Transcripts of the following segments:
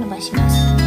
伸ばします。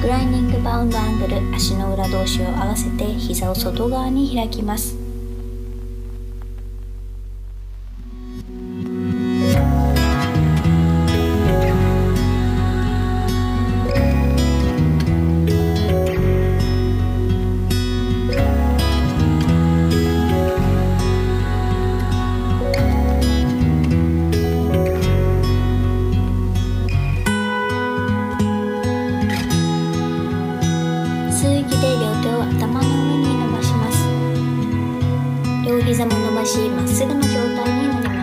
グライニングバウンドアングル足の裏同士を合わせて膝を外側に開きます。ましいまっすぐの状態になります。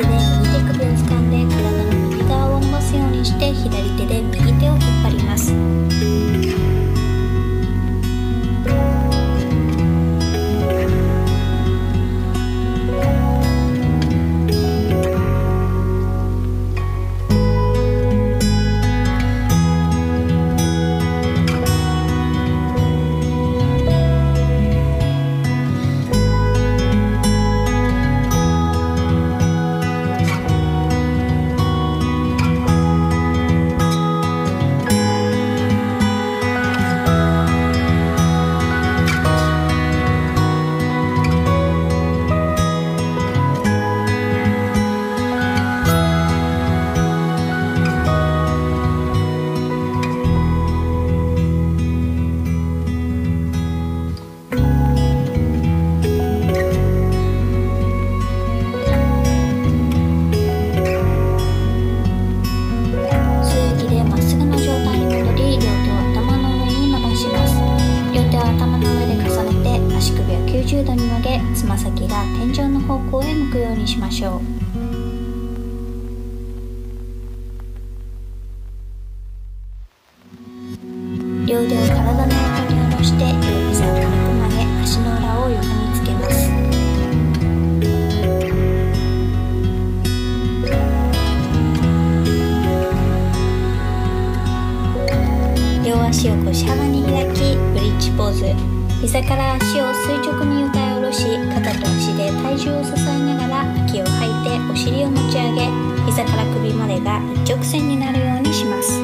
手で右手首を掴んで体の右側を伸ばすようにして左手で右手を引っ張ります。ましょう。膝から足を垂直に床へ下ろし肩と足で体重を支えながら息を吐いてお尻を持ち上げ膝から首までが一直線になるようにします。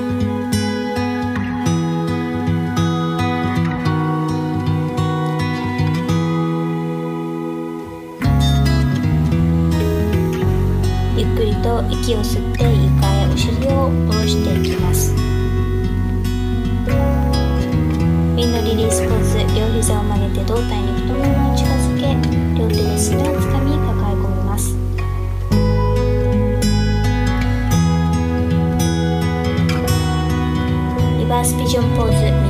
ゆっくりと息を吸って床へお尻を下ろ膝を曲げて胴体に太ももを近づけ両手ですねをつかみ抱え込みます。リバースピジョンポーズ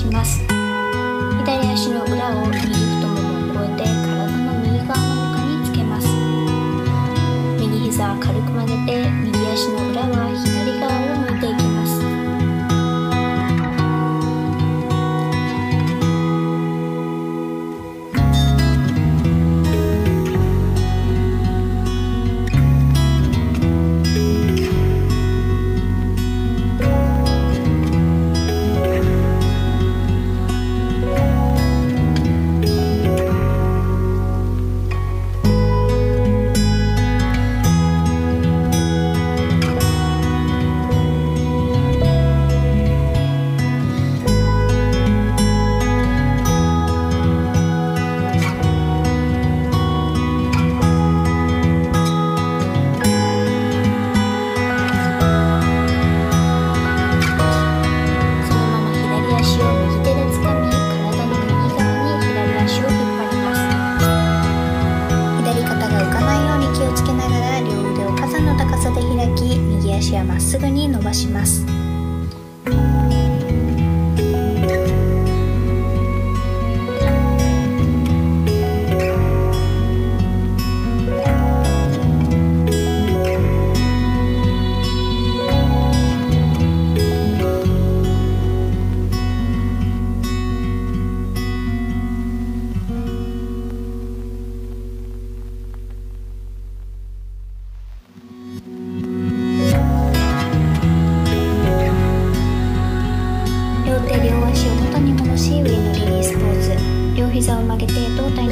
します。左足の裏を右足はまっすぐに伸ばします。膝を曲げて胴体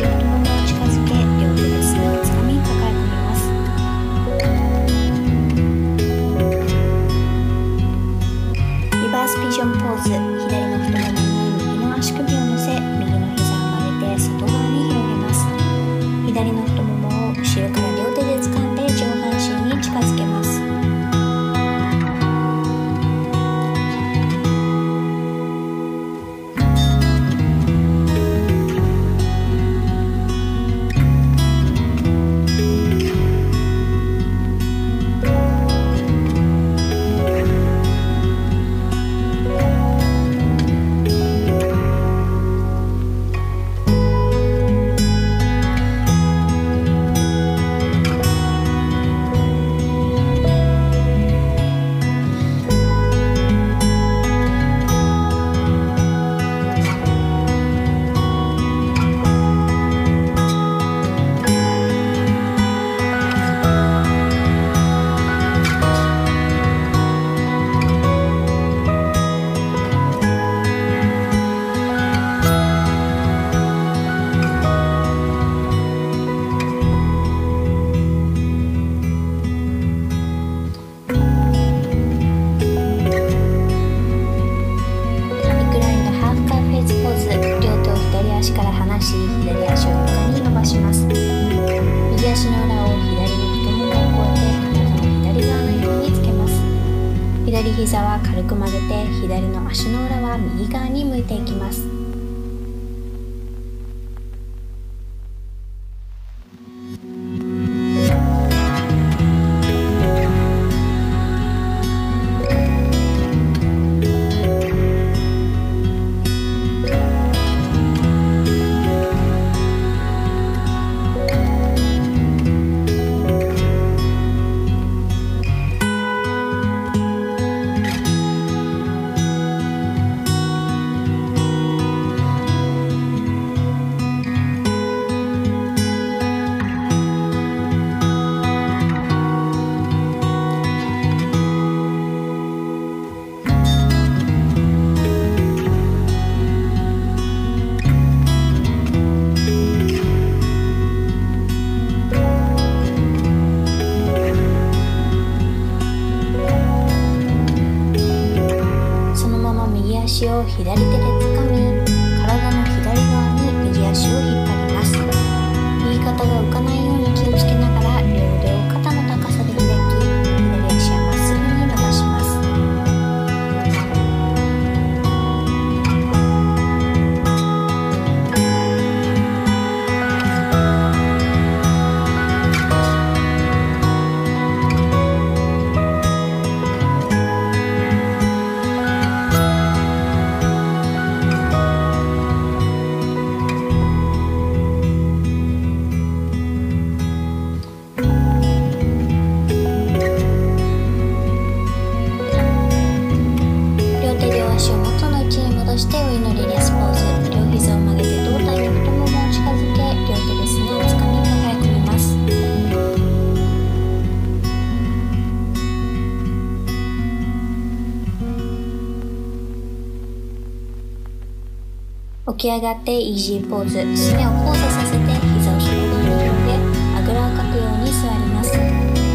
起き上がってイージーポーズ。すねを交差させて膝を広げる広げあぐらをかくように座ります。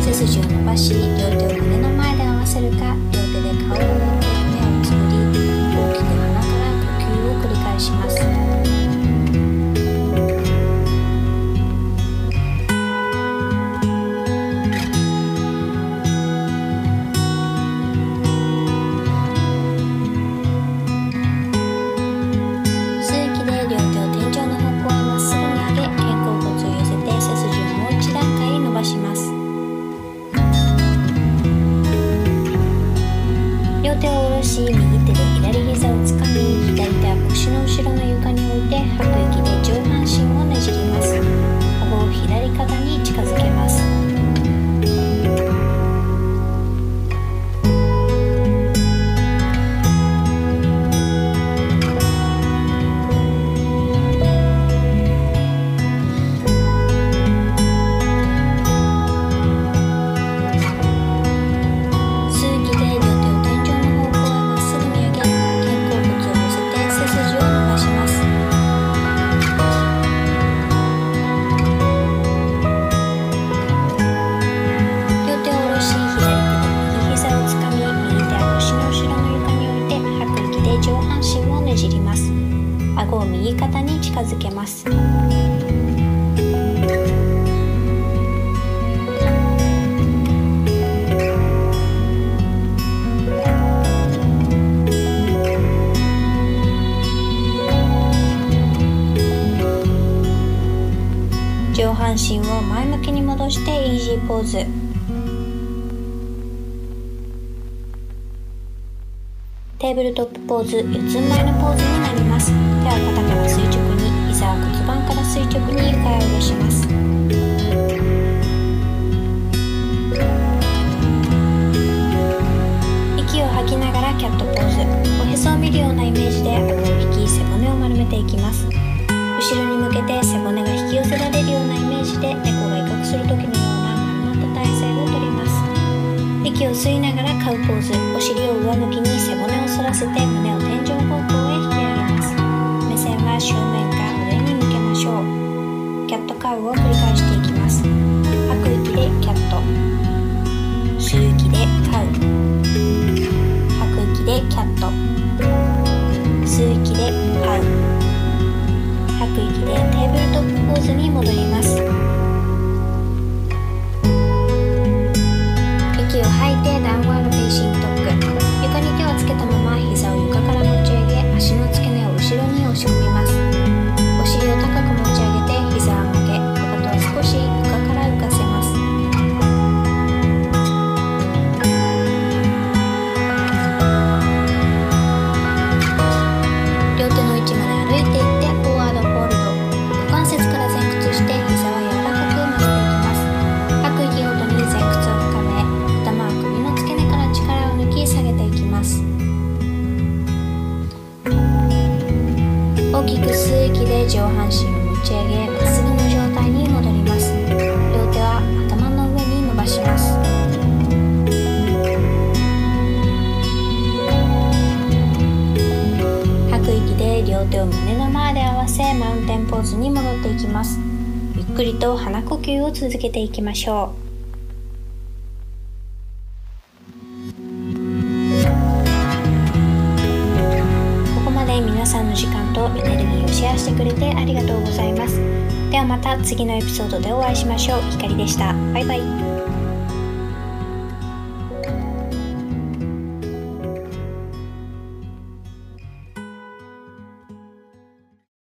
背筋を伸ばし両手を胸の前で合わせるか両手で顔を覆って胸を作り大きく鼻から呼吸を繰り返します。上半身を前向きに戻してイージーポーズ。テーブルトップポーズ四つん這いのポーズになります。手は肩から垂直に膝は骨盤から垂直に床へ下ろします。息を吐きながらキャットポーズ。おへそを見るようなイメージで顎を引き背骨を丸めていきます。後ろに向けて背骨が引き寄せられるようなイメージで猫が威嚇する時のような丸まった体勢をとります。息を吸いながらカウポーズお尻を上向きに背骨を反らせて胸を天井方向へ引き上げます。目線は正面か上に向けましょう。キャットカウを繰り返していきます。吐く息でキャット。吸う息でカウ吐く息で tabletop ポーズに戻ります。息を吐いて downward facing dog 床に手をつけたまま手を胸の前で合わせマウンテンポーズに戻っていきます。ゆっくりと鼻呼吸を続けていきましょう。ここまで皆さんの時間とエネルギーをシェアしてくれてありがとうございます。ではまた次のエピソードでお会いしましょう。ひかりでした。バイバイ。